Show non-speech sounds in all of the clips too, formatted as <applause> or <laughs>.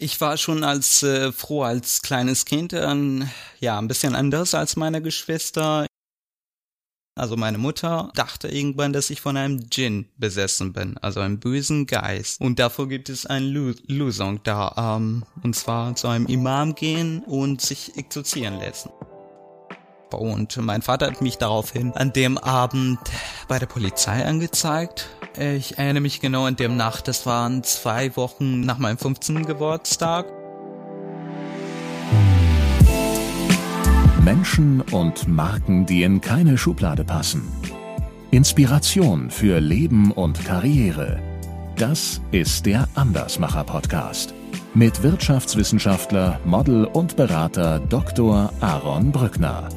Ich war schon als äh, froh als kleines Kind äh, ja ein bisschen anders als meine Geschwister. Also meine Mutter dachte irgendwann, dass ich von einem Djinn besessen bin, also einem bösen Geist. Und davor gibt es eine Lösung da, ähm, und zwar zu einem Imam gehen und sich exorzieren lassen. Und mein Vater hat mich daraufhin an dem Abend bei der Polizei angezeigt. Ich erinnere mich genau an dem Nacht, das waren zwei Wochen nach meinem 15. Geburtstag. Menschen und Marken, die in keine Schublade passen. Inspiration für Leben und Karriere. Das ist der Andersmacher Podcast mit Wirtschaftswissenschaftler, Model und Berater Dr. Aaron Brückner.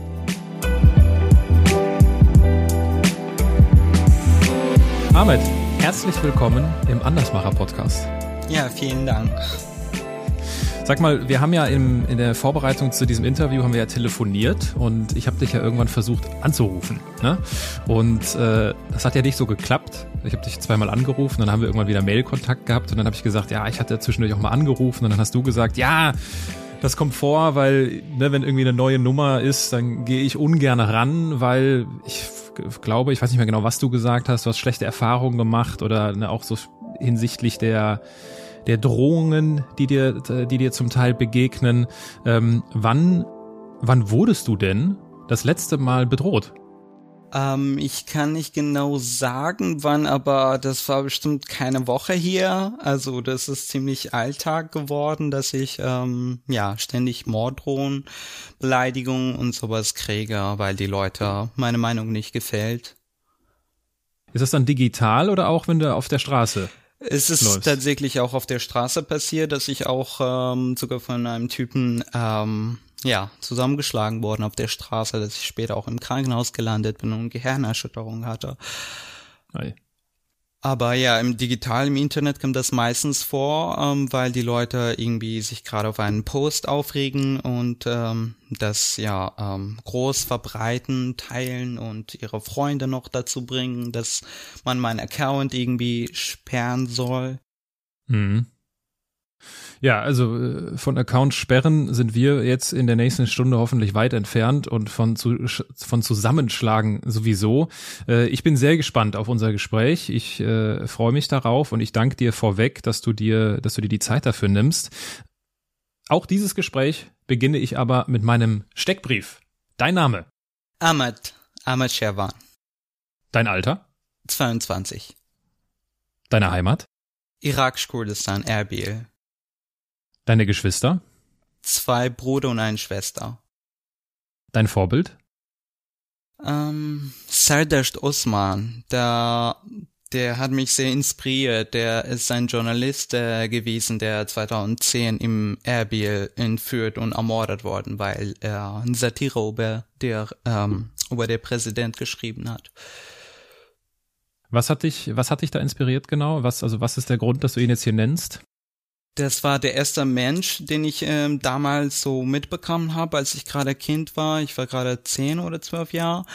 Ahmed, herzlich willkommen im Andersmacher Podcast. Ja, vielen Dank. Sag mal, wir haben ja im, in der Vorbereitung zu diesem Interview haben wir ja telefoniert und ich habe dich ja irgendwann versucht anzurufen. Ne? Und äh, das hat ja nicht so geklappt. Ich habe dich zweimal angerufen, dann haben wir irgendwann wieder Mailkontakt gehabt und dann habe ich gesagt, ja, ich hatte zwischendurch auch mal angerufen und dann hast du gesagt, ja, das kommt vor, weil ne, wenn irgendwie eine neue Nummer ist, dann gehe ich ungern ran, weil ich glaube, ich weiß nicht mehr genau, was du gesagt hast, du hast schlechte Erfahrungen gemacht oder ne, auch so hinsichtlich der der Drohungen, die dir, die dir zum Teil begegnen. Ähm, wann, wann wurdest du denn das letzte Mal bedroht? Ähm, ich kann nicht genau sagen, wann, aber das war bestimmt keine Woche hier. Also das ist ziemlich Alltag geworden, dass ich ähm, ja ständig Morddrohungen, Beleidigungen und sowas kriege, weil die Leute meine Meinung nicht gefällt. Ist das dann digital oder auch wenn du auf der Straße es ist läufst. tatsächlich auch auf der Straße passiert, dass ich auch ähm, sogar von einem Typen ähm, ja zusammengeschlagen worden auf der Straße, dass ich später auch im Krankenhaus gelandet bin und Gehirnerschütterung hatte. Hi. Aber ja, im Digital, im Internet kommt das meistens vor, ähm, weil die Leute irgendwie sich gerade auf einen Post aufregen und ähm, das ja ähm, groß verbreiten, teilen und ihre Freunde noch dazu bringen, dass man meinen Account irgendwie sperren soll. Mhm. Ja, also äh, von Account sperren sind wir jetzt in der nächsten Stunde hoffentlich weit entfernt und von, zu, von Zusammenschlagen sowieso. Äh, ich bin sehr gespannt auf unser Gespräch. Ich äh, freue mich darauf und ich danke dir vorweg, dass du dir, dass du dir die Zeit dafür nimmst. Auch dieses Gespräch beginne ich aber mit meinem Steckbrief. Dein Name? Ahmad. Ahmad Sherwan. Dein Alter? 22. Deine Heimat? Irak-Kurdistan, Erbil. Deine Geschwister? Zwei Brüder und eine Schwester. Dein Vorbild? Ähm, Sardasht Osman, der, der hat mich sehr inspiriert. Der ist ein Journalist äh, gewesen, der 2010 im Erbil entführt und ermordet worden, weil er eine Satire über der, ähm, über der Präsident geschrieben hat. Was hat dich, was hat dich da inspiriert genau? Was, also was ist der Grund, dass du ihn jetzt hier nennst? Das war der erste Mensch, den ich ähm, damals so mitbekommen habe, als ich gerade Kind war. Ich war gerade zehn oder zwölf Jahre,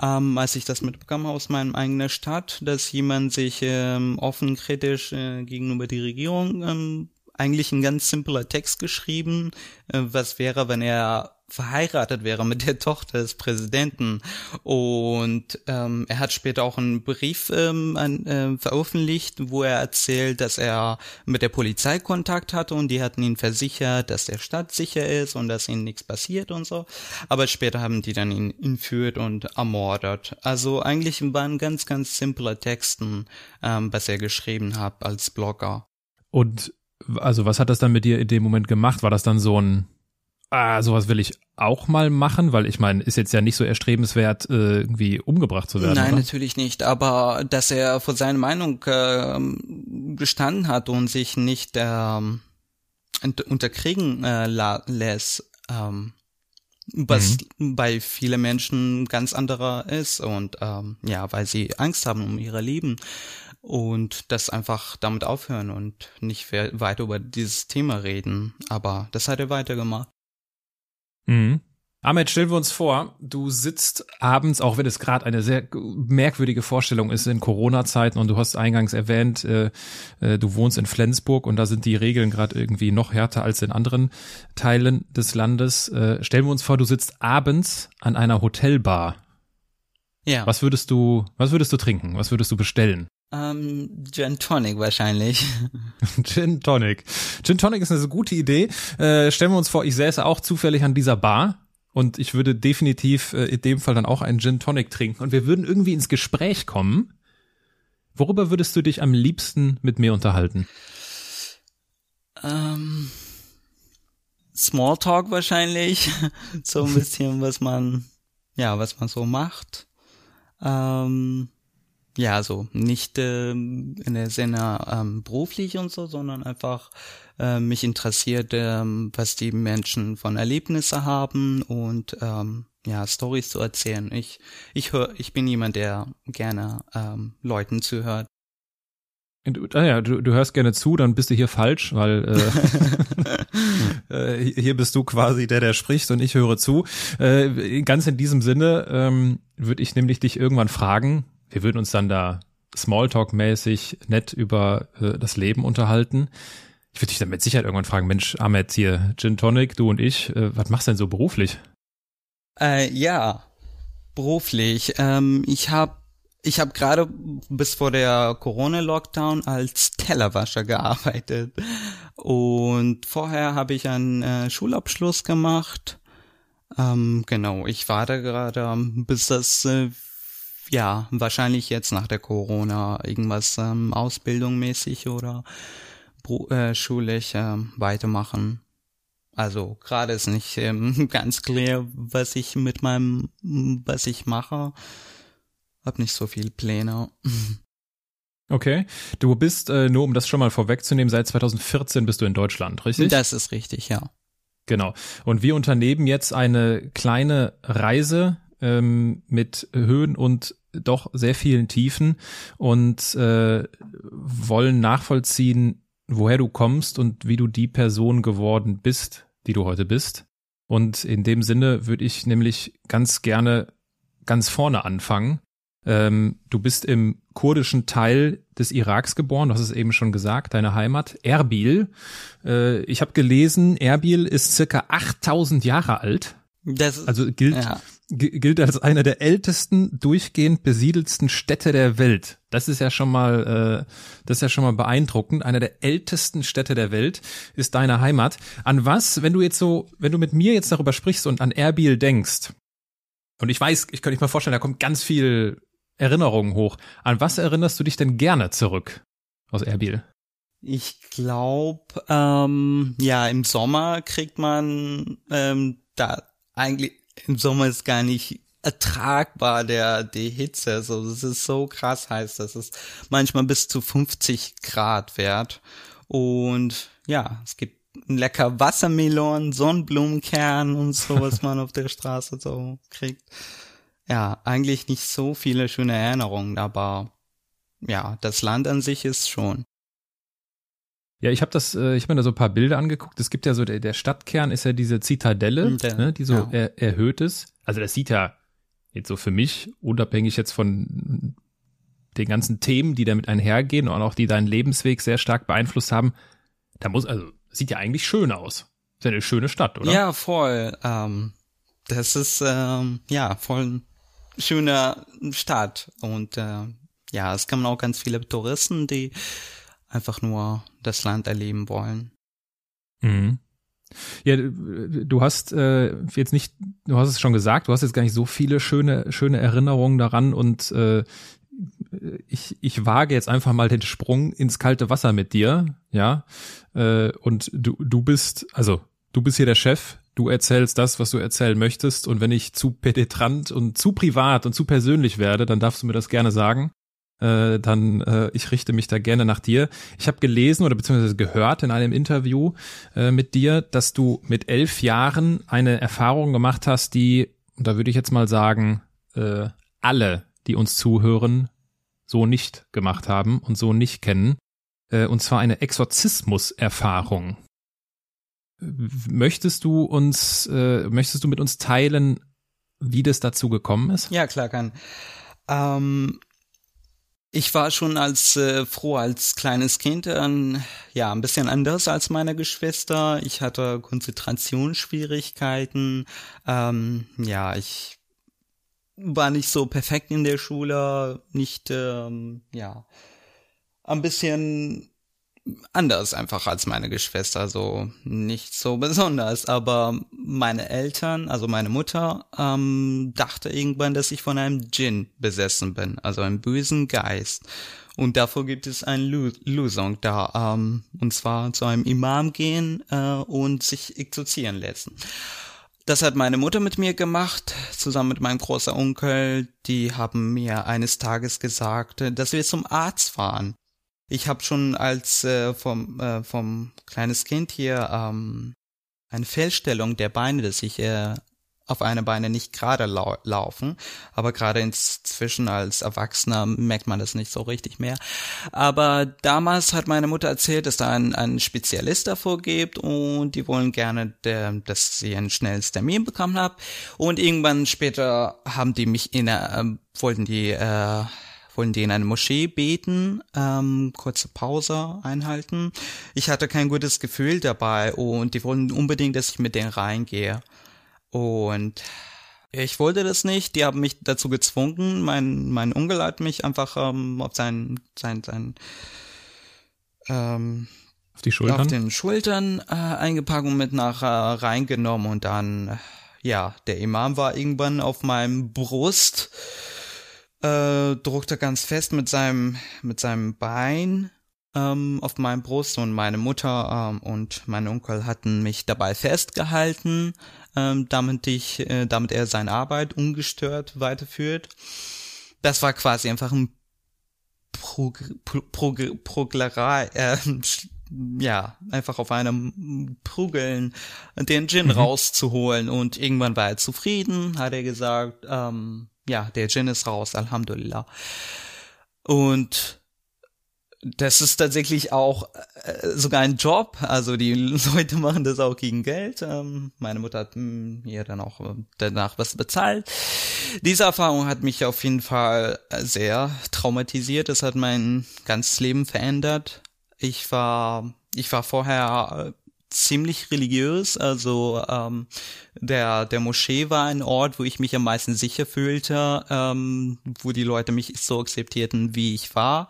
ähm, als ich das mitbekommen habe aus meinem eigenen Stadt, dass jemand sich ähm, offen kritisch äh, gegenüber die Regierung ähm, eigentlich ein ganz simpler Text geschrieben, äh, was wäre, wenn er verheiratet wäre mit der Tochter des Präsidenten. Und ähm, er hat später auch einen Brief ähm, an, äh, veröffentlicht, wo er erzählt, dass er mit der Polizei Kontakt hatte und die hatten ihn versichert, dass der Stadt sicher ist und dass ihnen nichts passiert und so. Aber später haben die dann ihn entführt und ermordet. Also eigentlich waren ganz, ganz simple Texten, ähm, was er geschrieben hat als Blogger. Und also was hat das dann mit dir in dem Moment gemacht? War das dann so ein ah, sowas will ich auch mal machen, weil ich meine, ist jetzt ja nicht so erstrebenswert, äh, irgendwie umgebracht zu werden. Nein, oder? natürlich nicht. Aber dass er vor seiner Meinung äh, gestanden hat und sich nicht äh, unterkriegen äh, lässt, ähm, was mhm. bei vielen Menschen ganz anderer ist und ähm, ja, weil sie Angst haben um ihre Leben und das einfach damit aufhören und nicht weiter über dieses Thema reden. Aber das hat er weitergemacht. Mhm. Ahmed, stellen wir uns vor, du sitzt abends, auch wenn es gerade eine sehr merkwürdige Vorstellung ist in Corona-Zeiten und du hast eingangs erwähnt, äh, äh, du wohnst in Flensburg und da sind die Regeln gerade irgendwie noch härter als in anderen Teilen des Landes. Äh, stellen wir uns vor, du sitzt abends an einer Hotelbar. Ja. Was würdest du, was würdest du trinken? Was würdest du bestellen? Ähm, Gin Tonic wahrscheinlich. <laughs> Gin Tonic. Gin Tonic ist eine gute Idee. Äh, stellen wir uns vor, ich säße auch zufällig an dieser Bar und ich würde definitiv äh, in dem Fall dann auch einen Gin Tonic trinken und wir würden irgendwie ins Gespräch kommen. Worüber würdest du dich am liebsten mit mir unterhalten? Ähm, Smalltalk wahrscheinlich. <laughs> so ein bisschen, was man, ja, was man so macht. Ähm, ja, so nicht ähm, in der Sinne ähm, beruflich und so, sondern einfach äh, mich interessiert, ähm, was die Menschen von Erlebnisse haben und ähm, ja, Stories zu erzählen. Ich ich höre, ich bin jemand, der gerne ähm, Leuten zuhört. Du, ah ja, du, du hörst gerne zu, dann bist du hier falsch, weil äh, <laughs> <laughs> äh, hier bist du quasi der, der spricht und ich höre zu. Äh, ganz in diesem Sinne ähm, würde ich nämlich dich irgendwann fragen, wir würden uns dann da Smalltalk-mäßig nett über äh, das Leben unterhalten. Ich würde dich dann mit Sicherheit irgendwann fragen, Mensch, Ahmed hier, Gin Tonic, du und ich, äh, was machst du denn so beruflich? Äh, ja, beruflich. Ähm, ich habe ich hab gerade bis vor der Corona-Lockdown als Tellerwascher gearbeitet. Und vorher habe ich einen äh, Schulabschluss gemacht. Ähm, genau, ich warte gerade, bis das äh, ja, wahrscheinlich jetzt nach der Corona irgendwas ähm, Ausbildung mäßig oder äh, schulisch äh, weitermachen. Also gerade ist nicht ähm, <laughs> ganz klar, was ich mit meinem, was ich mache. Hab nicht so viel Pläne. <laughs> Okay, du bist, äh, nur um das schon mal vorwegzunehmen, seit 2014 bist du in Deutschland, richtig? Das ist richtig, ja. Genau. Und wir unternehmen jetzt eine kleine Reise ähm, mit Höhen und doch sehr vielen Tiefen und äh, wollen nachvollziehen, woher du kommst und wie du die Person geworden bist, die du heute bist. Und in dem Sinne würde ich nämlich ganz gerne ganz vorne anfangen. Ähm, du bist im kurdischen Teil des Iraks geboren, du hast es eben schon gesagt, deine Heimat, Erbil. Äh, ich habe gelesen, Erbil ist circa 8000 Jahre alt. Das, also gilt, ja gilt als einer der ältesten durchgehend besiedelsten Städte der Welt. Das ist ja schon mal, äh, das ist ja schon mal beeindruckend. Einer der ältesten Städte der Welt ist deine Heimat. An was, wenn du jetzt so, wenn du mit mir jetzt darüber sprichst und an Erbil denkst, und ich weiß, ich könnte mir vorstellen, da kommt ganz viel Erinnerungen hoch. An was erinnerst du dich denn gerne zurück aus Erbil? Ich glaube, ähm, ja, im Sommer kriegt man ähm, da eigentlich im Sommer ist gar nicht ertragbar der die Hitze. Also das ist so krass heiß. Dass es manchmal bis zu 50 Grad wert. Und ja es gibt lecker Wassermelon Sonnenblumenkern und so was man auf der Straße so kriegt. Ja eigentlich nicht so viele schöne Erinnerungen aber ja das Land an sich ist schon ja, ich habe das, äh, ich habe mir da so ein paar Bilder angeguckt. Es gibt ja so, der, der Stadtkern ist ja diese Zitadelle, der, ne, die so ja. er, erhöht ist. Also das sieht ja jetzt so für mich, unabhängig jetzt von den ganzen Themen, die damit einhergehen und auch die deinen Lebensweg sehr stark beeinflusst haben, da muss, also, sieht ja eigentlich schön aus. Ist ja eine schöne Stadt, oder? Ja, voll. Ähm, das ist, ähm, ja, voll ein schöner Stadt. Und äh, ja, es kommen auch ganz viele Touristen, die einfach nur das Land erleben wollen. Mhm. Ja, du hast äh, jetzt nicht, du hast es schon gesagt, du hast jetzt gar nicht so viele schöne, schöne Erinnerungen daran und äh, ich, ich wage jetzt einfach mal den Sprung ins kalte Wasser mit dir, ja. Äh, und du, du bist, also du bist hier der Chef, du erzählst das, was du erzählen möchtest, und wenn ich zu penetrant und zu privat und zu persönlich werde, dann darfst du mir das gerne sagen äh, dann äh, ich richte mich da gerne nach dir. Ich habe gelesen oder beziehungsweise gehört in einem Interview äh, mit dir, dass du mit elf Jahren eine Erfahrung gemacht hast, die, und da würde ich jetzt mal sagen, äh, alle, die uns zuhören, so nicht gemacht haben und so nicht kennen. Äh, und zwar eine Exorzismus-Erfahrung. möchtest du uns, äh, möchtest du mit uns teilen, wie das dazu gekommen ist? Ja, klar kann. Ähm, ich war schon als äh, froh als kleines Kind äh, ja ein bisschen anders als meine Geschwister. Ich hatte Konzentrationsschwierigkeiten. Ähm, ja, ich war nicht so perfekt in der Schule, nicht ähm, ja ein bisschen anders einfach als meine Geschwister, so nicht so besonders. Aber meine Eltern, also meine Mutter, ähm, dachte irgendwann, dass ich von einem Djinn besessen bin, also einem bösen Geist. Und davor gibt es eine Lösung da, ähm, und zwar zu einem Imam gehen äh, und sich exorzieren lassen. Das hat meine Mutter mit mir gemacht, zusammen mit meinem großen Onkel. Die haben mir eines Tages gesagt, dass wir zum Arzt fahren. Ich habe schon als äh, vom, äh, vom kleines Kind hier ähm, eine Fehlstellung der Beine, dass ich äh, auf eine Beine nicht gerade lau laufen, aber gerade inzwischen als Erwachsener merkt man das nicht so richtig mehr. Aber damals hat meine Mutter erzählt, dass da ein, ein Spezialist davor gibt und die wollen gerne, dass sie ein schnelles Termin bekommen haben. Und irgendwann später haben die mich in, äh, wollten die äh, wollen die in eine Moschee beten, ähm, kurze Pause einhalten. Ich hatte kein gutes Gefühl dabei und die wollten unbedingt, dass ich mit denen reingehe. Und ich wollte das nicht, die haben mich dazu gezwungen. Mein, mein Onkel hat mich einfach ähm, auf sein, sein, sein ähm, auf die Schultern, auf den Schultern äh, eingepackt und mit nach äh, reingenommen und dann, ja, der Imam war irgendwann auf meinem Brust äh, druckte ganz fest mit seinem, mit seinem Bein ähm, auf meinem Brust und meine Mutter ähm, und mein Onkel hatten mich dabei festgehalten, ähm, damit ich, äh, damit er seine Arbeit ungestört weiterführt. Das war quasi einfach ein Prog Prog Proglerei, äh, <laughs> ja, einfach auf einem Prügeln den Gin mhm. rauszuholen und irgendwann war er zufrieden, hat er gesagt, ähm, ja, der Gin ist raus, Alhamdulillah. Und das ist tatsächlich auch äh, sogar ein Job. Also die <laughs> Leute machen das auch gegen Geld. Ähm, meine Mutter hat mir hm, dann auch äh, danach was bezahlt. Diese Erfahrung hat mich auf jeden Fall sehr traumatisiert. Das hat mein ganzes Leben verändert. Ich war, ich war vorher ziemlich religiös. Also ähm, der, der Moschee war ein Ort, wo ich mich am meisten sicher fühlte, ähm, wo die Leute mich so akzeptierten, wie ich war.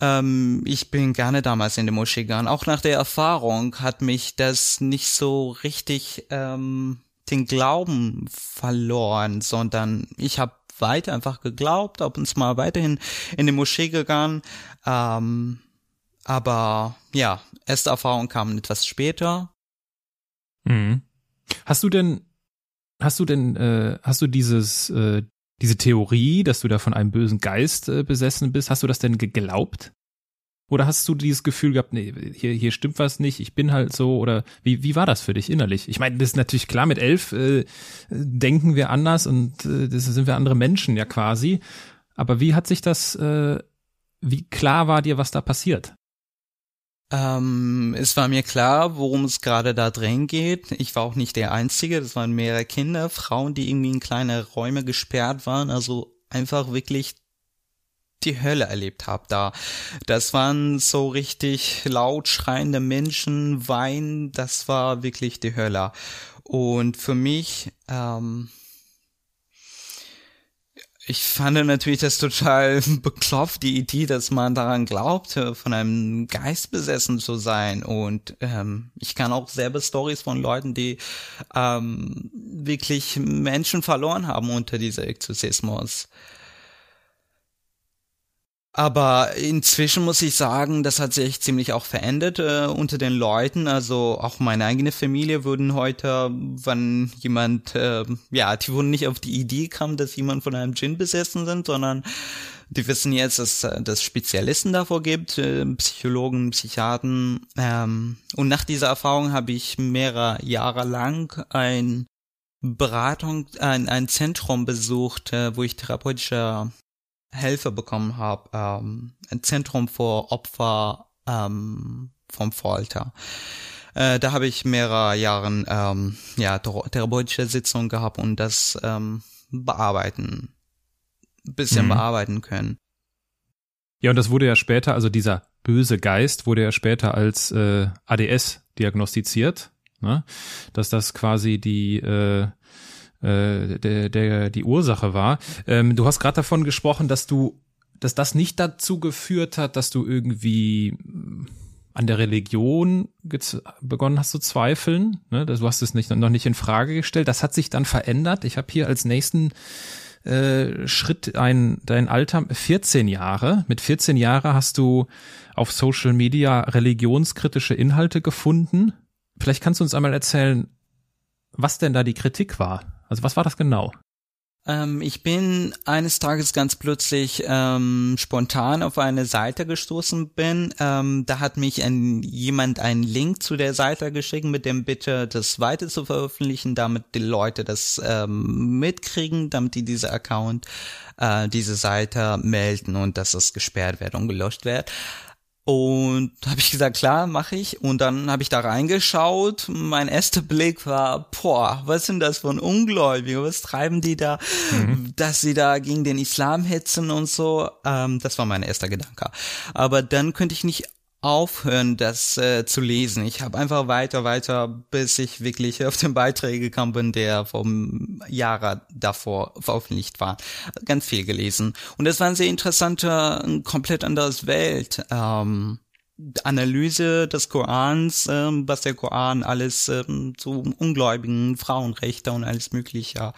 Ähm, ich bin gerne damals in die Moschee gegangen. Auch nach der Erfahrung hat mich das nicht so richtig ähm, den Glauben verloren, sondern ich habe weiter einfach geglaubt, ab zu mal weiterhin in die Moschee gegangen. Ähm, aber ja, erste Erfahrung kam etwas später. Mhm. Hast du denn, hast du denn, äh, hast du dieses, äh, diese Theorie, dass du da von einem bösen Geist äh, besessen bist, hast du das denn geglaubt? Oder hast du dieses Gefühl gehabt, nee, hier, hier stimmt was nicht, ich bin halt so, oder wie, wie war das für dich innerlich? Ich meine, das ist natürlich klar, mit elf äh, denken wir anders und äh, das sind wir andere Menschen ja quasi. Aber wie hat sich das, äh, wie klar war dir, was da passiert? Ähm, es war mir klar, worum es gerade da drin geht. Ich war auch nicht der Einzige. Das waren mehrere Kinder, Frauen, die irgendwie in kleine Räume gesperrt waren. Also einfach wirklich die Hölle erlebt habe da. Das waren so richtig laut schreiende Menschen, Wein. Das war wirklich die Hölle. Und für mich ähm, ich fand natürlich das total <laughs> beklopft, die Idee, dass man daran glaubt, äh, von einem Geist besessen zu sein. Und ähm, ich kann auch selber Stories von Leuten, die ähm, wirklich Menschen verloren haben unter dieser Exorzismus. Aber inzwischen muss ich sagen, das hat sich ziemlich auch verändert äh, unter den Leuten. Also auch meine eigene Familie würden heute, wenn jemand, äh, ja, die wurden nicht auf die Idee kam, dass jemand von einem Djinn besessen sind, sondern die wissen jetzt, dass es Spezialisten davor gibt, äh, Psychologen, Psychiaten. Ähm, und nach dieser Erfahrung habe ich mehrere Jahre lang ein Beratung, ein, ein Zentrum besucht, äh, wo ich therapeutische Hilfe bekommen habe, ähm, ein Zentrum für Opfer ähm, vom Folter. Äh, da habe ich mehrere Jahre ähm, ja, therapeutische Sitzungen gehabt und das ähm, bearbeiten, bisschen mhm. bearbeiten können. Ja, und das wurde ja später, also dieser böse Geist wurde ja später als äh, ADS diagnostiziert, ne? dass das quasi die äh, äh, der, der die Ursache war. Ähm, du hast gerade davon gesprochen, dass du, dass das nicht dazu geführt hat, dass du irgendwie an der Religion begonnen hast zu zweifeln. Ne? Du hast es nicht, noch nicht in Frage gestellt. Das hat sich dann verändert. Ich habe hier als nächsten äh, Schritt ein, dein Alter 14 Jahre. Mit 14 Jahre hast du auf Social Media religionskritische Inhalte gefunden. Vielleicht kannst du uns einmal erzählen, was denn da die Kritik war. Also was war das genau? Ähm, ich bin eines Tages ganz plötzlich ähm, spontan auf eine Seite gestoßen bin. Ähm, da hat mich ein, jemand einen Link zu der Seite geschickt mit dem Bitte, das weiter zu veröffentlichen, damit die Leute das ähm, mitkriegen, damit die diese Account, äh, diese Seite melden und dass es gesperrt wird und gelöscht wird. Und habe ich gesagt, klar, mache ich. Und dann habe ich da reingeschaut. Mein erster Blick war, boah, was sind das für ein Ungläubige? Was treiben die da, mhm. dass sie da gegen den Islam hetzen und so? Ähm, das war mein erster Gedanke. Aber dann könnte ich nicht aufhören, das äh, zu lesen. Ich habe einfach weiter, weiter, bis ich wirklich auf den Beiträge gekommen bin, der vom Jahre davor veröffentlicht war. Ganz viel gelesen. Und es war ein sehr interessanter, ein komplett anderes Welt. Ähm, Analyse des Korans, ähm, was der Koran alles ähm, zu ungläubigen Frauenrechte und alles mögliche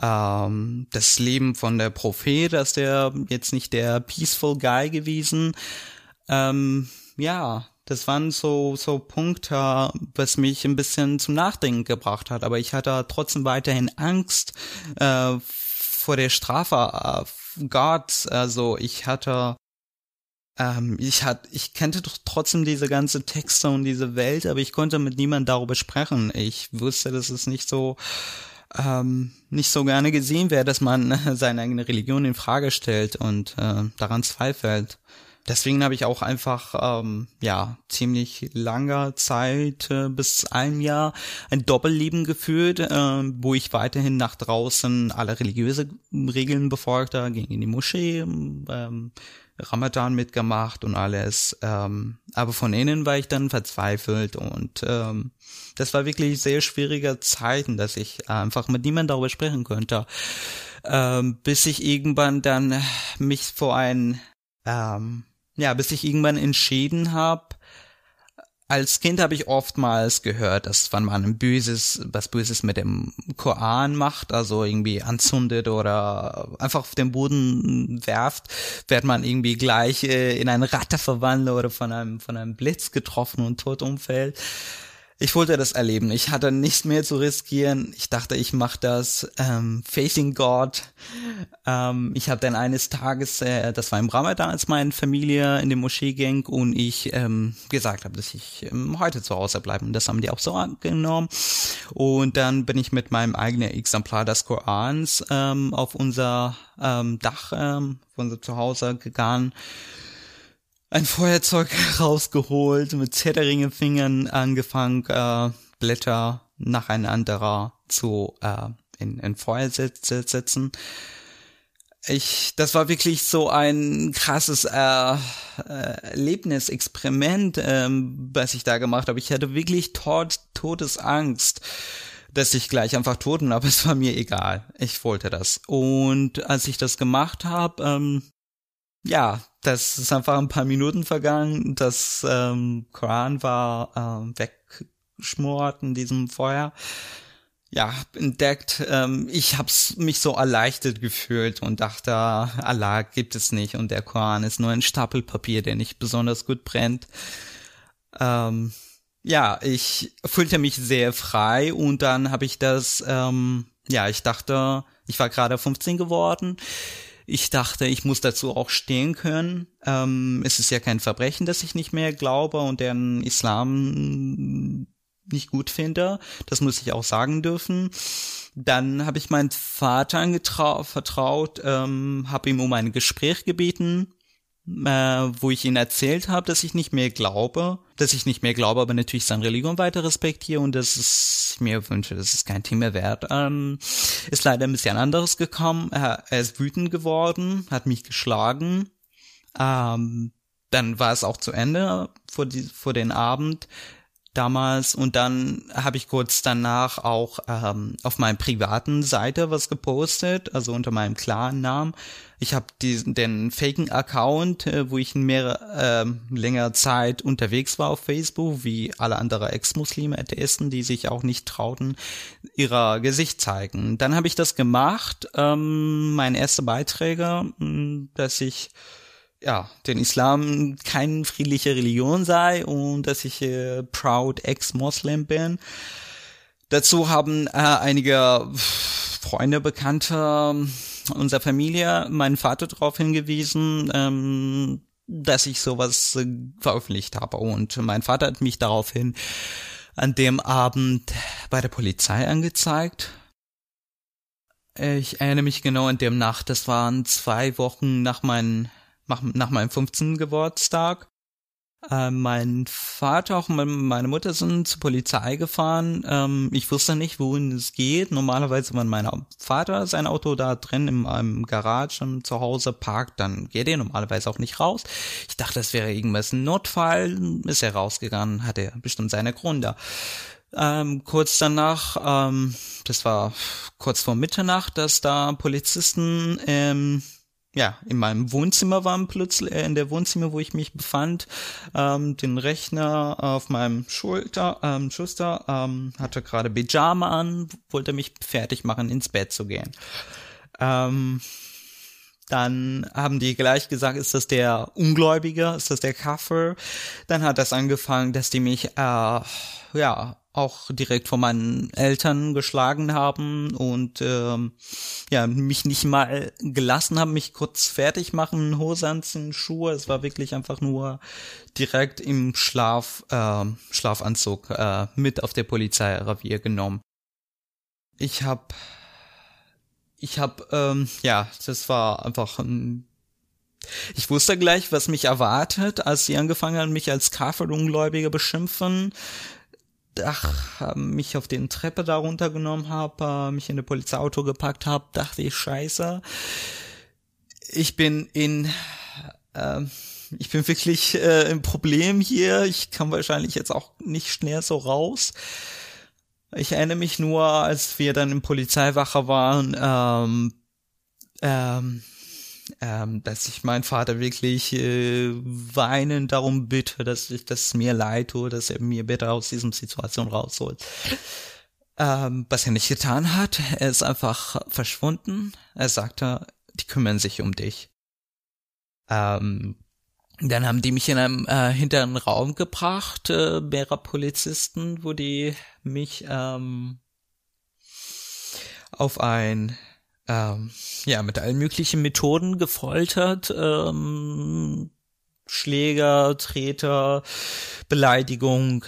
ähm, das Leben von der Prophet, dass der jetzt nicht der peaceful Guy gewesen. Ähm, ja, das waren so, so Punkte, was mich ein bisschen zum Nachdenken gebracht hat. Aber ich hatte trotzdem weiterhin Angst äh, vor der Strafe äh, Gott. Also ich hatte, ähm, ich hatte, ich kannte doch trotzdem diese ganze Texte und diese Welt, aber ich konnte mit niemandem darüber sprechen. Ich wusste, dass es nicht so ähm, nicht so gerne gesehen wäre, dass man <laughs> seine eigene Religion in Frage stellt und äh, daran zweifelt deswegen habe ich auch einfach ähm, ja ziemlich langer Zeit äh, bis ein Jahr ein Doppelleben geführt, äh, wo ich weiterhin nach draußen alle religiöse Regeln befolgte, ging in die Moschee, ähm, Ramadan mitgemacht und alles. Ähm, aber von innen war ich dann verzweifelt und ähm, das war wirklich sehr schwierige Zeiten, dass ich einfach mit niemandem darüber sprechen konnte. Ähm, bis ich irgendwann dann mich vor ein ähm, ja, bis ich irgendwann entschieden habe, als Kind habe ich oftmals gehört, dass wenn man ein Böses, was Böses mit dem Koran macht, also irgendwie anzündet oder einfach auf den Boden werft, wird man irgendwie gleich äh, in eine Ratte verwandelt oder von einem, von einem Blitz getroffen und tot umfällt ich wollte das erleben. Ich hatte nichts mehr zu riskieren. Ich dachte, ich mache das ähm, Facing God. Ähm, ich habe dann eines Tages, äh, das war im Ramadan, als meine Familie in die Moschee ging und ich ähm, gesagt habe, dass ich ähm, heute zu Hause bleibe. Und das haben die auch so angenommen. Und dann bin ich mit meinem eigenen Exemplar des Korans ähm, auf unser ähm, Dach, ähm, auf unser Zuhause gegangen ein Feuerzeug <laughs> rausgeholt, mit zitterigen Fingern angefangen, äh, Blätter nacheinander zu äh, in, in Feuer setzen. Ich, das war wirklich so ein krasses äh, äh, Erlebnisexperiment, ähm, was ich da gemacht habe. Ich hatte wirklich tot, Todesangst, dass ich gleich einfach toten, <laughs> aber es war mir egal. Ich wollte das. Und als ich das gemacht habe, ähm, ja, das ist einfach ein paar Minuten vergangen. Das ähm, Koran war ähm, weggeschmort in diesem Feuer. Ja, entdeckt. Ähm, ich hab's mich so erleichtert gefühlt und dachte, Allah gibt es nicht und der Koran ist nur ein Stapel Papier, der nicht besonders gut brennt. Ähm, ja, ich fühlte mich sehr frei und dann habe ich das, ähm, ja, ich dachte, ich war gerade 15 geworden ich dachte, ich muss dazu auch stehen können. Ähm, es ist ja kein Verbrechen, dass ich nicht mehr glaube und den Islam nicht gut finde. Das muss ich auch sagen dürfen. Dann habe ich meinen Vater vertraut, ähm, habe ihm um ein Gespräch gebeten. Äh, wo ich ihnen erzählt habe, dass ich nicht mehr glaube, dass ich nicht mehr glaube, aber natürlich seine Religion weiter respektiere und dass es mir wünsche, das ist kein Thema wert. Ähm, ist leider ein bisschen anderes gekommen. Er, er ist wütend geworden, hat mich geschlagen. Ähm, dann war es auch zu Ende vor, die, vor den Abend damals und dann habe ich kurz danach auch ähm, auf meiner privaten Seite was gepostet, also unter meinem klaren Namen. Ich habe diesen den faken Account, äh, wo ich mehrere äh, längere Zeit unterwegs war auf Facebook, wie alle andere Ex-Muslime, Atheisten, die sich auch nicht trauten, ihrer Gesicht zeigen. Dann habe ich das gemacht, ähm, mein erster Beiträge, dass ich ja, den Islam keine friedliche Religion sei und dass ich äh, proud ex-Moslem bin. Dazu haben äh, einige Freunde, Bekannte unserer Familie meinen Vater darauf hingewiesen, ähm, dass ich sowas äh, veröffentlicht habe. Und mein Vater hat mich daraufhin an dem Abend bei der Polizei angezeigt. Ich erinnere mich genau an dem Nacht, das waren zwei Wochen nach meinem nach meinem 15. Geburtstag. Äh, mein Vater, auch meine Mutter sind zur Polizei gefahren. Ähm, ich wusste nicht, wohin es geht. Normalerweise, wenn mein Vater sein Auto da drin im, im Garage zu Hause parkt, dann geht er normalerweise auch nicht raus. Ich dachte, das wäre irgendwas ein Notfall. Ist er rausgegangen, hat er bestimmt seine Gründe. Ähm, kurz danach, ähm, das war kurz vor Mitternacht, dass da Polizisten ähm, ja, in meinem Wohnzimmer waren plötzlich, äh, in der Wohnzimmer, wo ich mich befand, ähm, den Rechner auf meinem Schulter, ähm, Schuster, ähm, hatte gerade Pyjama an, wollte mich fertig machen, ins Bett zu gehen. Ähm, dann haben die gleich gesagt, ist das der Ungläubige, ist das der Kafir? Dann hat das angefangen, dass die mich, äh, ja, auch direkt von meinen Eltern geschlagen haben und ähm, ja mich nicht mal gelassen haben, mich kurz fertig machen, Hose anziehen, Schuhe. Es war wirklich einfach nur direkt im Schlaf äh, Schlafanzug äh, mit auf der Polizeirevier genommen. Ich hab ich hab ähm, ja, das war einfach ein ich wusste gleich, was mich erwartet, als sie angefangen haben, mich als Kafir-Ungläubige beschimpfen ach, mich auf den Treppe da runtergenommen habe, mich in ein Polizeiauto gepackt habe, dachte ich, scheiße. Ich bin in, äh, ich bin wirklich äh, im Problem hier. Ich kann wahrscheinlich jetzt auch nicht schnell so raus. Ich erinnere mich nur, als wir dann im Polizeiwache waren, ähm, ähm, ähm, dass ich meinen Vater wirklich äh, weinen darum bitte, dass ich das mir leid tue, dass er mir bitte aus diesem Situation rausholt. Ähm, was er nicht getan hat, er ist einfach verschwunden. Er sagte, die kümmern sich um dich. Ähm, dann haben die mich in einem äh, hinteren Raum gebracht, äh, mehrere Polizisten, wo die mich ähm, auf ein ähm, ja, mit allen möglichen Methoden gefoltert, ähm, Schläger, Treter, Beleidigung,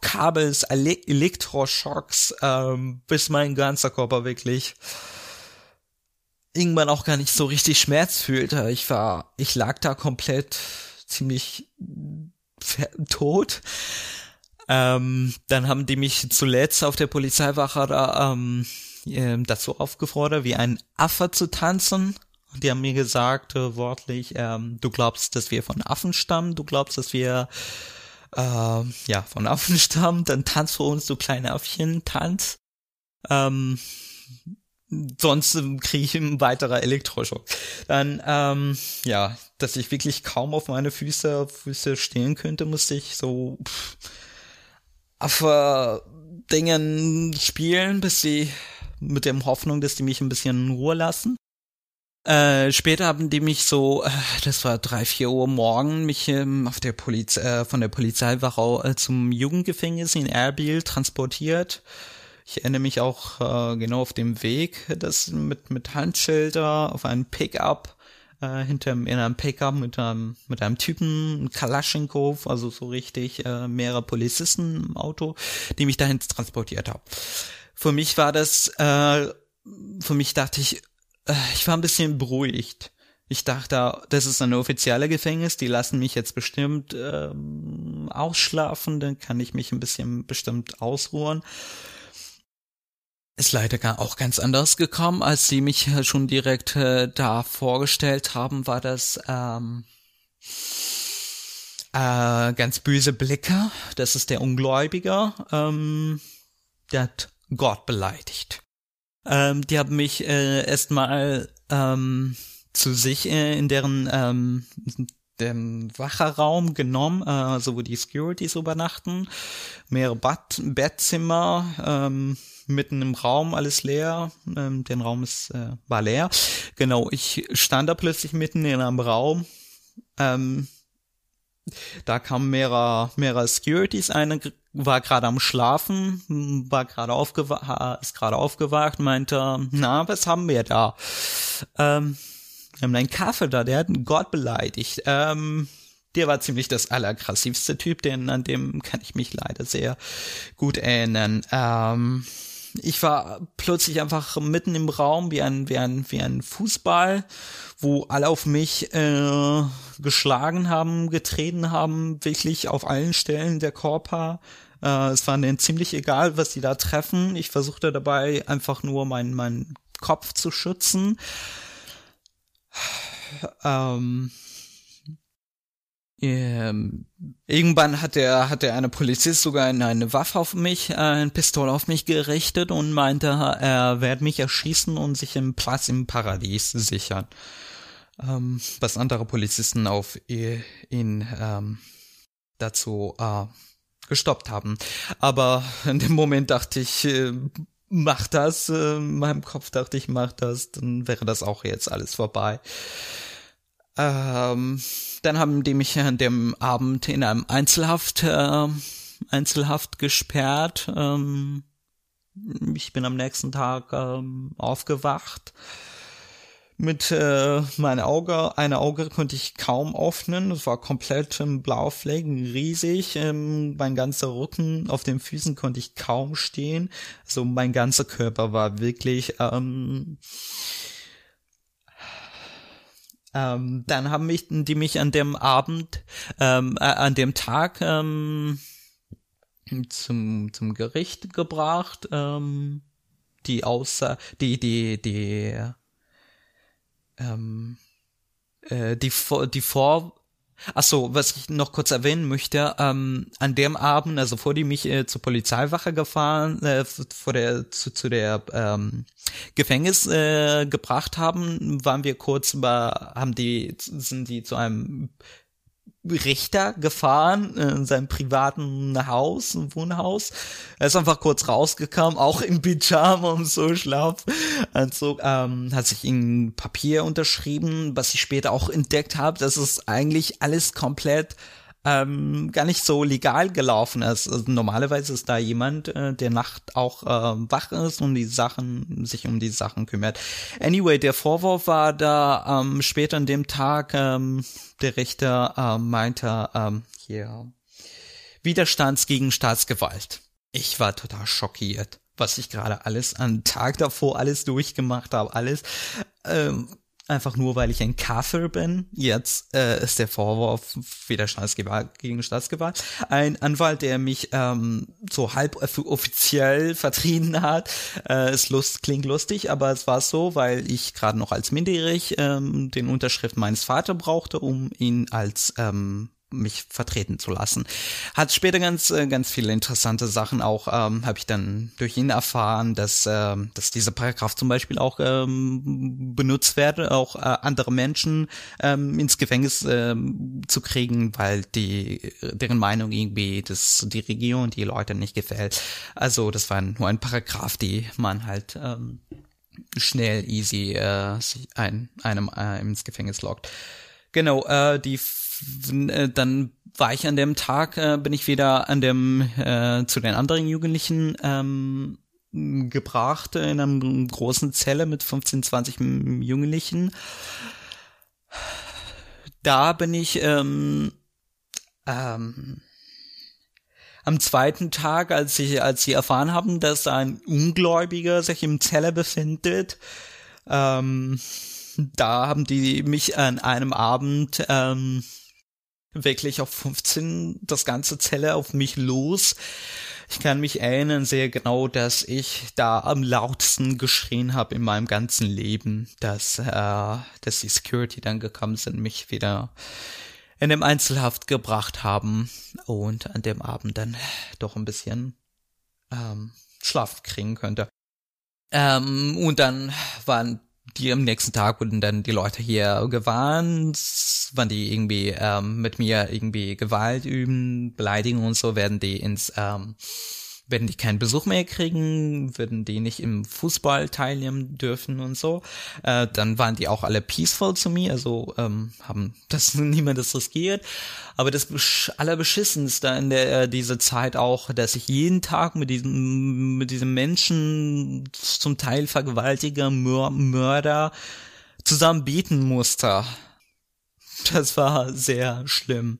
Kabels, Ele Elektroschocks, ähm, bis mein ganzer Körper wirklich irgendwann auch gar nicht so richtig Schmerz fühlte. Ich war, ich lag da komplett ziemlich tot. Ähm, dann haben die mich zuletzt auf der Polizeiwache da ähm, äh, dazu aufgefordert, wie ein Affe zu tanzen. Die haben mir gesagt, äh, wortlich, ähm, du glaubst, dass wir von Affen stammen, du glaubst, dass wir äh, ja von Affen <laughs> stammen, dann tanz für uns, du kleine Affchen, tanz. Ähm, sonst kriege ich ein weiterer Elektroschock. Dann, ähm, ja, dass ich wirklich kaum auf meine Füße, Füße stehen könnte, musste ich so pff, Affe Dingen spielen, bis sie mit der Hoffnung, dass die mich ein bisschen in Ruhe lassen. Äh, später haben die mich so, äh, das war drei, vier Uhr morgen, mich ähm, auf der Poliz äh, von der Polizeiwache äh, zum Jugendgefängnis in Erbil transportiert. Ich erinnere mich auch äh, genau auf dem Weg, das mit mit Handschilder auf einem Pickup äh, hinter in einem Pickup mit einem mit einem Typen Kalaschnikow, also so richtig äh, mehrere Polizisten im Auto, die mich dahin transportiert haben für mich war das, äh, für mich dachte ich, äh, ich war ein bisschen beruhigt. Ich dachte, das ist ein offizieller Gefängnis, die lassen mich jetzt bestimmt ähm, ausschlafen, dann kann ich mich ein bisschen bestimmt ausruhen. Ist leider auch ganz anders gekommen, als sie mich schon direkt äh, da vorgestellt haben, war das ähm, äh, ganz böse Blicke. Das ist der Ungläubige, ähm, der hat Gott beleidigt. Ähm, die haben mich äh, erstmal ähm, zu sich äh, in deren ähm, dem Wacherraum genommen, äh, also wo die Securities übernachten, mehrere Bad Bettzimmer, ähm, mitten im Raum alles leer, ähm, den Raum ist äh, war leer. Genau, ich stand da plötzlich mitten in einem Raum. Ähm, da kamen mehrere, mehrere Securities, eine war gerade am Schlafen, war gerade aufgewacht, ist gerade aufgewacht, meinte, na, was haben wir da? Ähm, wir haben einen Kaffee da, der hat einen Gott beleidigt. Ähm, der war ziemlich das alleraggressivste Typ, denn an dem kann ich mich leider sehr gut erinnern. Ähm, ich war plötzlich einfach mitten im Raum wie ein, wie ein, wie ein Fußball, wo alle auf mich äh, geschlagen haben, getreten haben, wirklich auf allen Stellen der Körper. Äh, es war denen ziemlich egal, was sie da treffen. Ich versuchte dabei einfach nur meinen mein Kopf zu schützen. Ähm, ähm, irgendwann hat der, hat der eine Polizist sogar eine Waffe auf mich, äh, eine Pistole auf mich gerichtet und meinte, er werde mich erschießen und sich im Platz im Paradies sichern. Ähm, was andere Polizisten auf ihn ähm, dazu äh, gestoppt haben. Aber in dem Moment dachte ich, äh, mach das. Äh, in meinem Kopf dachte ich, mach das, dann wäre das auch jetzt alles vorbei. Ähm, dann haben die mich an dem Abend in einem Einzelhaft, äh, Einzelhaft gesperrt. Ähm, ich bin am nächsten Tag ähm, aufgewacht. Mit äh, meinem Auge, eine Auge konnte ich kaum öffnen. Es war komplett im Blauflecken, riesig. Ähm, mein ganzer Rücken auf den Füßen konnte ich kaum stehen. Also mein ganzer Körper war wirklich ähm, ähm, dann haben mich, die mich an dem Abend, ähm, äh, an dem Tag ähm, zum zum Gericht gebracht. Ähm, die außer die die die ähm, äh, die die vor Ach so, was ich noch kurz erwähnen möchte, ähm, an dem Abend, also vor die mich äh, zur Polizeiwache gefahren, äh, vor der zu, zu der ähm, Gefängnis äh, gebracht haben, waren wir kurz über, haben die sind die zu einem Richter gefahren in seinem privaten Haus, ein Wohnhaus. Er ist einfach kurz rausgekommen, auch in Pyjama und so Schlafanzug, ähm, hat sich in Papier unterschrieben, was ich später auch entdeckt habe, dass es eigentlich alles komplett ähm, gar nicht so legal gelaufen ist. Also normalerweise ist da jemand, äh, der Nacht auch äh, wach ist und die Sachen, sich um die Sachen kümmert. Anyway, der Vorwurf war da ähm, später an dem Tag, ähm, der Richter äh, meinte, ähm, hier, Widerstands gegen Staatsgewalt. Ich war total schockiert, was ich gerade alles an Tag davor alles durchgemacht habe, alles. Ähm, einfach nur, weil ich ein Kafir bin. Jetzt äh, ist der Vorwurf wieder Staatsgewalt gegen Staatsgewalt. Ein Anwalt, der mich ähm, so halb offiziell <laughs> vertrieben hat, äh, ist lust, klingt lustig, aber es war so, weil ich gerade noch als minderjährig ähm, den Unterschrift meines Vaters brauchte, um ihn als ähm, mich vertreten zu lassen. Hat später ganz äh, ganz viele interessante Sachen auch ähm, habe ich dann durch ihn erfahren, dass äh, dass diese Paragraph zum Beispiel auch ähm, benutzt werde, auch äh, andere Menschen ähm, ins Gefängnis äh, zu kriegen, weil die deren Meinung irgendwie das die Regierung die Leute nicht gefällt. Also das war nur ein Paragraph, die man halt ähm, schnell easy äh, sich ein, einem äh, ins Gefängnis lockt. Genau, äh, die dann war ich an dem Tag, äh, bin ich wieder an dem äh, zu den anderen Jugendlichen ähm, gebracht in einem großen Zelle mit 15, 20 Jugendlichen. Da bin ich ähm, ähm, am zweiten Tag, als ich, als sie erfahren haben, dass ein Ungläubiger sich im Zelle befindet, ähm, da haben die mich an einem Abend ähm, wirklich auf 15 das ganze Zelle auf mich los. Ich kann mich erinnern sehr genau, dass ich da am lautesten geschrien habe in meinem ganzen Leben, dass, äh, dass die Security dann gekommen sind, mich wieder in dem Einzelhaft gebracht haben und an dem Abend dann doch ein bisschen ähm, Schlaf kriegen könnte. Ähm, und dann waren die am nächsten Tag wurden dann die Leute hier gewarnt, wann die irgendwie ähm, mit mir irgendwie Gewalt üben, beleidigen und so, werden die ins ähm, werden die keinen Besuch mehr kriegen, würden die nicht im Fußball teilnehmen dürfen und so. Äh, dann waren die auch alle peaceful zu mir, also ähm, haben das <laughs> niemand das riskiert. Aber das allerbeschissenste in der äh, diese Zeit auch, dass ich jeden Tag mit diesem mit diesem Menschen zum Teil Vergewaltiger, Mör Mörder zusammen beten musste. Das war sehr schlimm.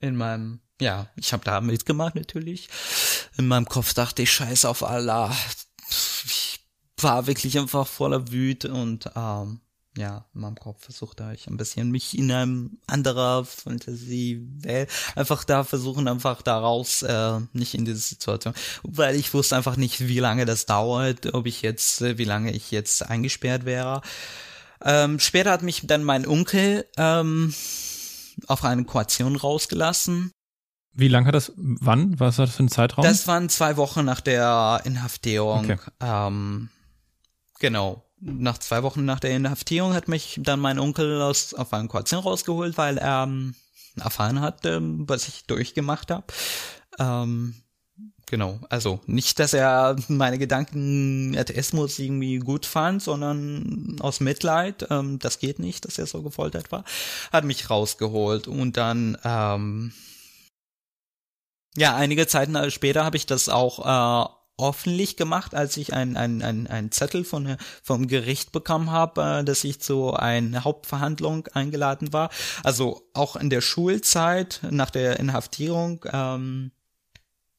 In meinem ja, ich habe da mitgemacht natürlich. In meinem Kopf dachte ich, scheiß auf Allah. Ich war wirklich einfach voller Wut und ähm, ja, in meinem Kopf versuchte ich ein bisschen mich in einem anderer Fantasiewelt einfach da versuchen, einfach daraus äh, nicht in diese Situation, weil ich wusste einfach nicht, wie lange das dauert, ob ich jetzt, äh, wie lange ich jetzt eingesperrt wäre. Ähm, später hat mich dann mein Onkel ähm, auf eine Koation rausgelassen wie lange hat das, wann? Was war das für ein Zeitraum? Das waren zwei Wochen nach der Inhaftierung. Okay. Ähm, genau. Nach zwei Wochen nach der Inhaftierung hat mich dann mein Onkel aus, auf einen Kaution rausgeholt, weil er ähm, erfahren hat, ähm, was ich durchgemacht habe. Ähm, genau, also nicht, dass er meine Gedanken Atheismus irgendwie gut fand, sondern aus Mitleid, ähm, das geht nicht, dass er so gefoltert war, hat mich rausgeholt und dann ähm, ja, einige Zeit später habe ich das auch äh, öffentlich gemacht, als ich ein, ein, ein, ein Zettel von, vom Gericht bekommen habe, äh, dass ich zu einer Hauptverhandlung eingeladen war. Also auch in der Schulzeit, nach der Inhaftierung, ähm,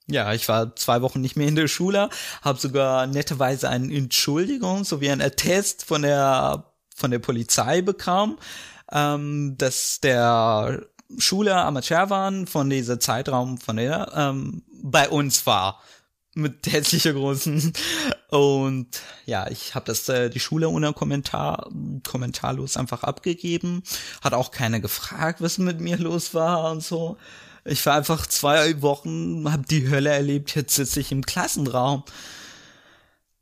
ja, ich war zwei Wochen nicht mehr in der Schule, habe sogar netterweise eine Entschuldigung sowie ein Attest von der von der Polizei bekam, ähm, dass der Schule Amateur waren, von dieser Zeitraum, von der ähm, bei uns war. Mit <laughs> herzlicher Großen. Und ja, ich habe das äh, die Schule ohne Kommentar, kommentarlos einfach abgegeben. Hat auch keiner gefragt, was mit mir los war und so. Ich war einfach zwei Wochen, hab die Hölle erlebt, jetzt sitze ich im Klassenraum.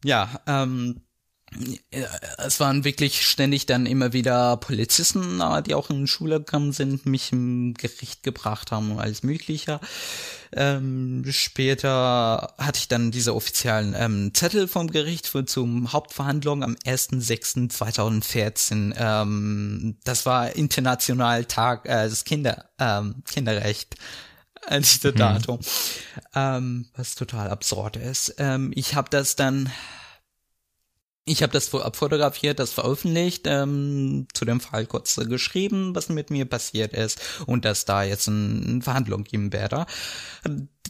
Ja, ähm, es waren wirklich ständig dann immer wieder Polizisten, die auch in die Schule gekommen sind, mich im Gericht gebracht haben und alles Mögliche. Ähm, später hatte ich dann diese offiziellen ähm, Zettel vom Gericht für zum Hauptverhandlung am 1.6.2014. Ähm, das war international Tag äh, des Kinder ähm, Kinderrecht als dieser Datum, hm. ähm, was total absurd ist. Ähm, ich habe das dann ich habe das abfotografiert, das veröffentlicht, ähm, zu dem Fall kurz geschrieben, was mit mir passiert ist und dass da jetzt eine Verhandlung geben werde.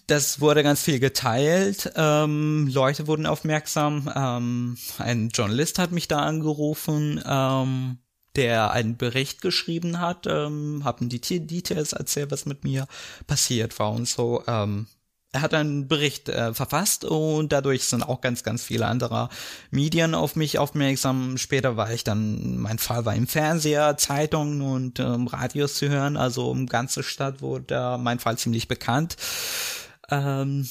Das wurde ganz viel geteilt, ähm, Leute wurden aufmerksam, ähm, ein Journalist hat mich da angerufen, ähm, der einen Bericht geschrieben hat, ähm, haben die Details erzählt, was mit mir passiert war und so. Ähm, er hat einen Bericht äh, verfasst und dadurch sind auch ganz, ganz viele andere Medien auf mich aufmerksam. Später war ich dann, mein Fall war im Fernseher, Zeitungen und ähm, Radios zu hören. Also im ganze Stadt wurde mein Fall ziemlich bekannt. Ähm,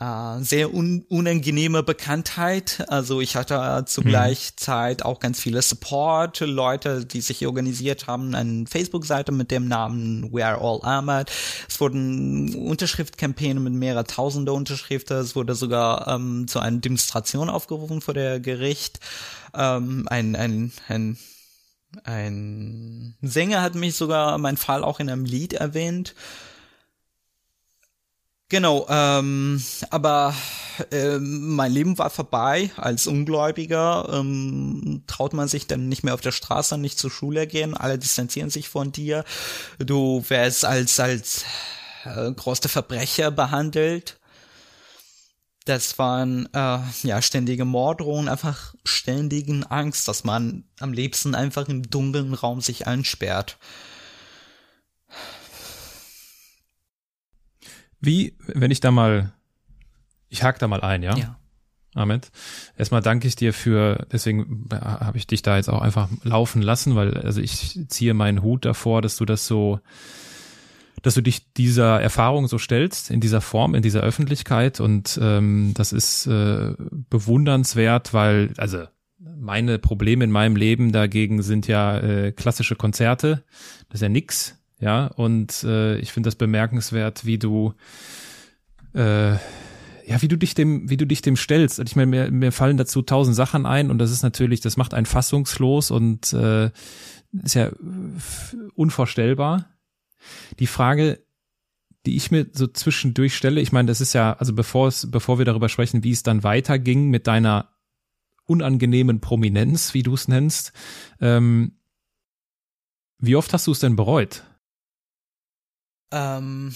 äh, sehr un unangenehme Bekanntheit. Also ich hatte zugleich mhm. Zeit auch ganz viele Support, Leute, die sich organisiert haben, eine Facebook-Seite mit dem Namen We Are All Armored. Es wurden Unterschriftcampaignen mit mehrere tausende Unterschriften. Es wurde sogar ähm, zu einer Demonstration aufgerufen vor der Gericht. Ähm, ein, ein, ein ein Sänger hat mich sogar mein Fall auch in einem Lied erwähnt. Genau, ähm, aber ähm, mein Leben war vorbei als Ungläubiger. Ähm, traut man sich dann nicht mehr auf der Straße, nicht zur Schule gehen. Alle distanzieren sich von dir. Du wärst als als äh, größter Verbrecher behandelt. das waren äh, ja ständige Morddrohungen, einfach ständigen Angst, dass man am liebsten einfach im dunklen Raum sich einsperrt. Wie, wenn ich da mal, ich hake da mal ein, ja? Ja. Ahmed. Erstmal danke ich dir für, deswegen habe ich dich da jetzt auch einfach laufen lassen, weil also ich ziehe meinen Hut davor, dass du das so, dass du dich dieser Erfahrung so stellst, in dieser Form, in dieser Öffentlichkeit und ähm, das ist äh, bewundernswert, weil, also meine Probleme in meinem Leben dagegen sind ja äh, klassische Konzerte, das ist ja nix, ja, und äh, ich finde das bemerkenswert, wie du äh, ja, wie du dich dem, wie du dich dem stellst. Ich meine, mir, mir fallen dazu tausend Sachen ein und das ist natürlich, das macht einen fassungslos und äh, ist ja unvorstellbar. Die Frage, die ich mir so zwischendurch stelle, ich meine, das ist ja, also bevor es, bevor wir darüber sprechen, wie es dann weiterging mit deiner unangenehmen Prominenz, wie du es nennst, ähm, wie oft hast du es denn bereut? Ähm,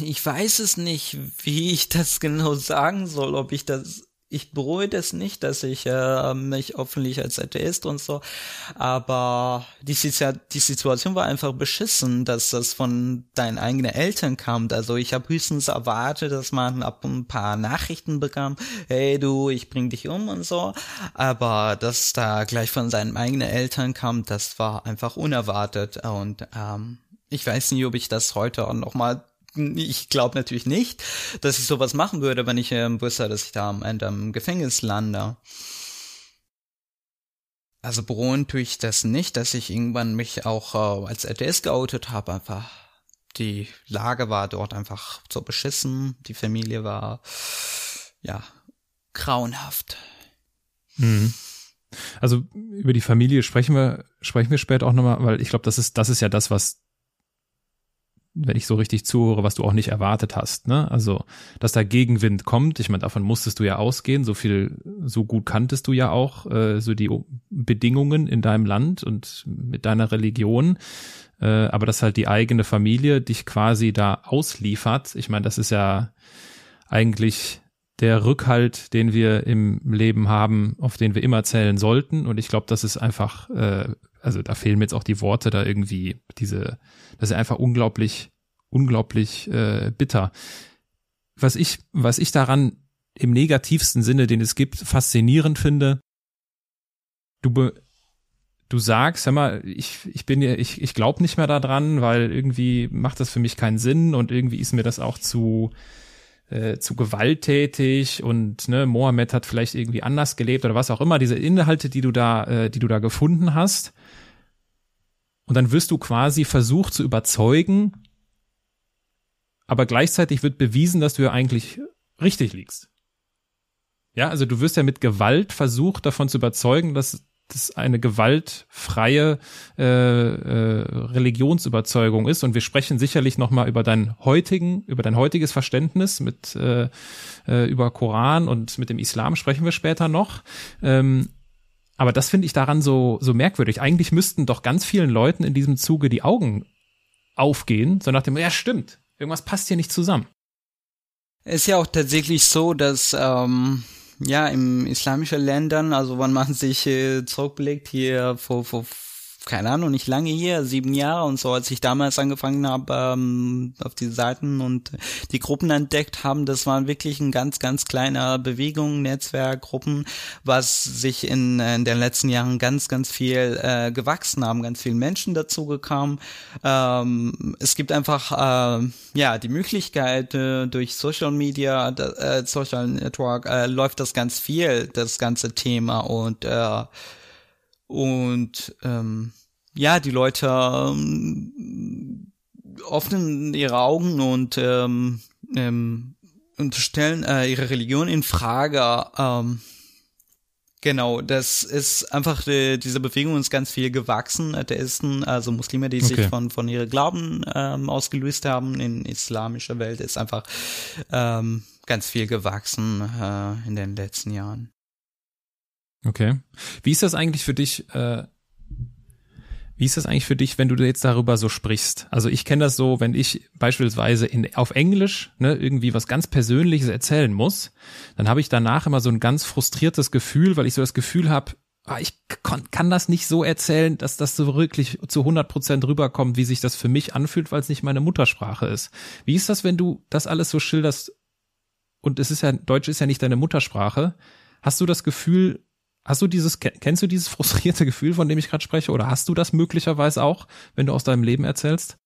ich weiß es nicht, wie ich das genau sagen soll, ob ich das ich bereue das nicht, dass ich äh, mich öffentlich als Atheist und so, aber die, die Situation war einfach beschissen, dass das von deinen eigenen Eltern kam. Also ich habe höchstens erwartet, dass man ab ein paar Nachrichten bekam, hey du, ich bring dich um und so, aber dass da gleich von seinen eigenen Eltern kam, das war einfach unerwartet und ähm, ich weiß nicht, ob ich das heute auch noch mal ich glaube natürlich nicht, dass ich sowas machen würde, wenn ich ähm, wüsste, dass ich da am Ende im Gefängnis lande. Also bereuen tue ich das nicht, dass ich irgendwann mich auch äh, als LTS geoutet habe. Einfach die Lage war dort einfach so beschissen. Die Familie war ja grauenhaft. Mhm. Also über die Familie sprechen wir sprechen wir später auch nochmal, weil ich glaube, das ist das ist ja das, was wenn ich so richtig zuhöre, was du auch nicht erwartet hast. Ne? Also, dass da Gegenwind kommt, ich meine, davon musstest du ja ausgehen, so viel, so gut kanntest du ja auch äh, so die Bedingungen in deinem Land und mit deiner Religion. Äh, aber dass halt die eigene Familie dich quasi da ausliefert, ich meine, das ist ja eigentlich der Rückhalt, den wir im Leben haben, auf den wir immer zählen sollten. Und ich glaube, das ist einfach, äh, also da fehlen mir jetzt auch die Worte, da irgendwie diese das ist einfach unglaublich, unglaublich äh, bitter. Was ich, was ich daran im negativsten Sinne, den es gibt, faszinierend finde, du be, du sagst, hör mal, ich, ich bin ja, ich, ich glaube nicht mehr daran, weil irgendwie macht das für mich keinen Sinn und irgendwie ist mir das auch zu, äh, zu gewalttätig und ne, Mohammed hat vielleicht irgendwie anders gelebt oder was auch immer, diese Inhalte, die du da, äh, die du da gefunden hast, und dann wirst du quasi versucht zu überzeugen, aber gleichzeitig wird bewiesen, dass du ja eigentlich richtig liegst. Ja, also du wirst ja mit Gewalt versucht davon zu überzeugen, dass das eine gewaltfreie äh, äh, Religionsüberzeugung ist und wir sprechen sicherlich noch mal über deinen heutigen über dein heutiges Verständnis mit äh, äh, über Koran und mit dem Islam sprechen wir später noch ähm, aber das finde ich daran so, so merkwürdig. Eigentlich müssten doch ganz vielen Leuten in diesem Zuge die Augen aufgehen, so nach dem, ja stimmt, irgendwas passt hier nicht zusammen. Ist ja auch tatsächlich so, dass ähm, ja im islamischen Ländern, also wenn man sich äh, zurückblickt hier vor, vor keine Ahnung, nicht lange hier, sieben Jahre und so, als ich damals angefangen habe, ähm, auf die Seiten und die Gruppen entdeckt haben, das waren wirklich ein ganz, ganz kleiner Bewegung, Netzwerk, Gruppen, was sich in, in den letzten Jahren ganz, ganz viel äh, gewachsen haben, ganz viele Menschen dazu gekommen. Ähm, es gibt einfach, äh, ja, die Möglichkeit, äh, durch Social Media, äh, Social Network äh, läuft das ganz viel, das ganze Thema und äh, und ähm, ja, die Leute ähm, öffnen ihre Augen und ähm, ähm, und stellen äh, ihre Religion in Frage. Ähm, genau, das ist einfach äh, diese Bewegung ist ganz viel gewachsen. Atheisten, also Muslime, die okay. sich von von ihren Glauben ähm, ausgelöst haben in islamischer Welt, ist einfach ähm, ganz viel gewachsen äh, in den letzten Jahren. Okay. Wie ist das eigentlich für dich? Äh, Wie ist das eigentlich für dich, wenn du jetzt darüber so sprichst? Also ich kenne das so, wenn ich beispielsweise in, auf Englisch ne, irgendwie was ganz Persönliches erzählen muss, dann habe ich danach immer so ein ganz frustriertes Gefühl, weil ich so das Gefühl habe, ah, ich kann das nicht so erzählen, dass das so wirklich zu 100 Prozent rüberkommt, wie sich das für mich anfühlt, weil es nicht meine Muttersprache ist. Wie ist das, wenn du das alles so schilderst und es ist ja, Deutsch ist ja nicht deine Muttersprache. Hast du das Gefühl, Hast du dieses, kennst du dieses <laughs> frustrierte Gefühl, von dem ich gerade spreche, oder hast du das möglicherweise auch, wenn du aus deinem Leben erzählst?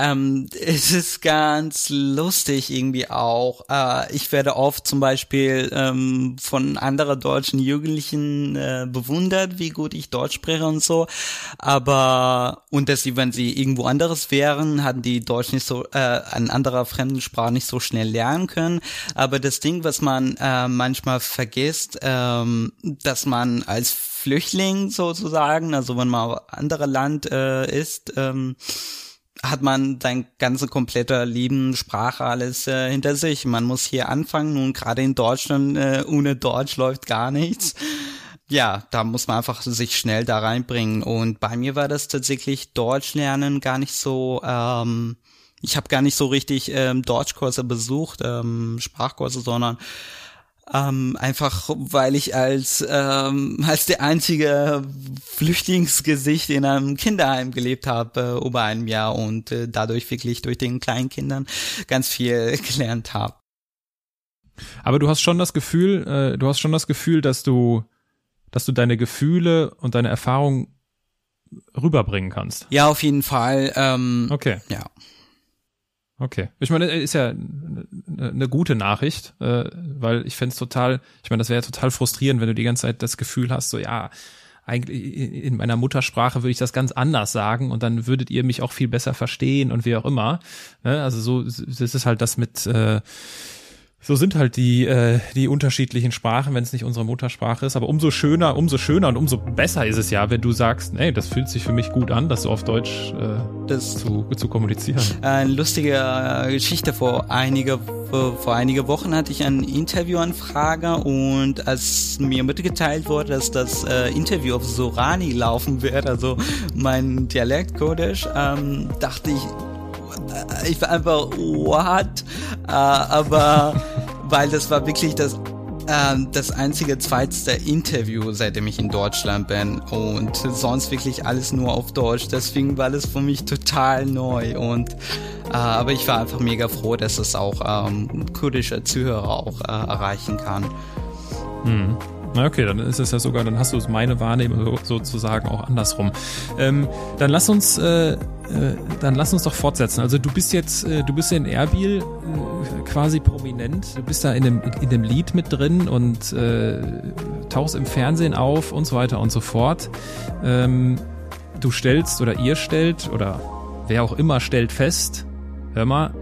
Ähm, es ist ganz lustig irgendwie auch. Äh, ich werde oft zum Beispiel ähm, von anderen deutschen Jugendlichen äh, bewundert, wie gut ich Deutsch spreche und so. Aber und dass sie, wenn sie irgendwo anderes wären, hatten die Deutsch nicht so, äh, an anderer fremden Sprache nicht so schnell lernen können. Aber das Ding, was man äh, manchmal vergisst, ähm, dass man als Flüchtling sozusagen, also wenn man anderer Land äh, ist, ähm, hat man sein ganze komplette Leben, Sprache, alles äh, hinter sich. Man muss hier anfangen und gerade in Deutschland, äh, ohne Deutsch läuft gar nichts. Ja, da muss man einfach sich schnell da reinbringen. Und bei mir war das tatsächlich Deutsch lernen gar nicht so, ähm, ich habe gar nicht so richtig ähm, Deutschkurse besucht, ähm, Sprachkurse, sondern ähm, einfach weil ich als ähm, als der einzige Flüchtlingsgesicht in einem Kinderheim gelebt habe äh, über ein Jahr und äh, dadurch wirklich durch den Kleinkindern ganz viel <laughs> gelernt habe. Aber du hast schon das Gefühl, äh, du hast schon das Gefühl, dass du dass du deine Gefühle und deine Erfahrungen rüberbringen kannst. Ja, auf jeden Fall. Ähm, okay. Ja. Okay. Ich meine, ist ja eine gute Nachricht, äh, weil ich fände es total, ich meine, das wäre ja total frustrierend, wenn du die ganze Zeit das Gefühl hast, so ja, eigentlich in meiner Muttersprache würde ich das ganz anders sagen und dann würdet ihr mich auch viel besser verstehen und wie auch immer. Ne? Also so, das ist halt das mit äh, so sind halt die, äh, die unterschiedlichen Sprachen, wenn es nicht unsere Muttersprache ist. Aber umso schöner, umso schöner und umso besser ist es ja, wenn du sagst, nee, das fühlt sich für mich gut an, das so auf Deutsch äh, zu, zu kommunizieren. Eine lustige äh, Geschichte. Vor einige, vor einige Wochen hatte ich ein Interviewanfrage und als mir mitgeteilt wurde, dass das äh, Interview auf Sorani laufen wird, also mein Dialekt Kurdisch, ähm, dachte ich, ich war einfach, what? Äh, aber, weil das war wirklich das ähm, das einzige zweite Interview, seitdem ich in Deutschland bin und sonst wirklich alles nur auf Deutsch. Deswegen war das für mich total neu und äh, aber ich war einfach mega froh, dass es auch ähm, kurdische Zuhörer auch äh, erreichen kann. Hm. Na okay, dann ist es ja sogar, dann hast du meine Wahrnehmung sozusagen auch andersrum. Ähm, dann lass uns, äh, äh, dann lass uns doch fortsetzen. Also du bist jetzt, äh, du bist in Erbil äh, quasi prominent. Du bist da in dem, in dem Lied mit drin und äh, tauchst im Fernsehen auf und so weiter und so fort. Ähm, du stellst oder ihr stellt oder wer auch immer stellt fest, hör mal,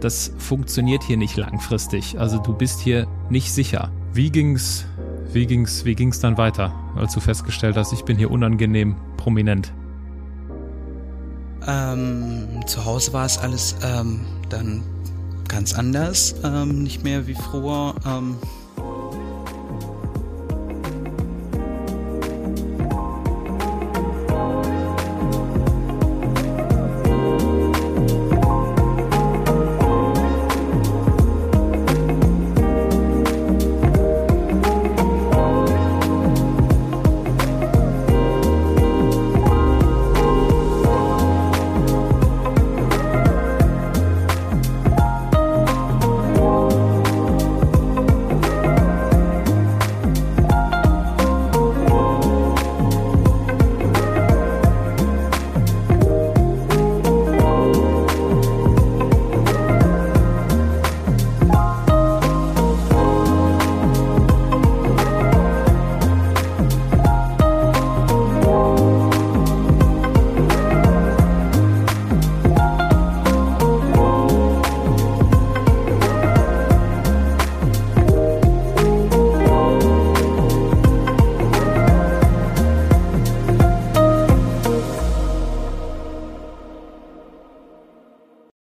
das funktioniert hier nicht langfristig. Also du bist hier nicht sicher. Wie ging's wie ging's, wie ging's dann weiter, als du festgestellt hast, ich bin hier unangenehm prominent? Ähm, zu Hause war es alles ähm, dann ganz anders, ähm, nicht mehr wie früher. Ähm,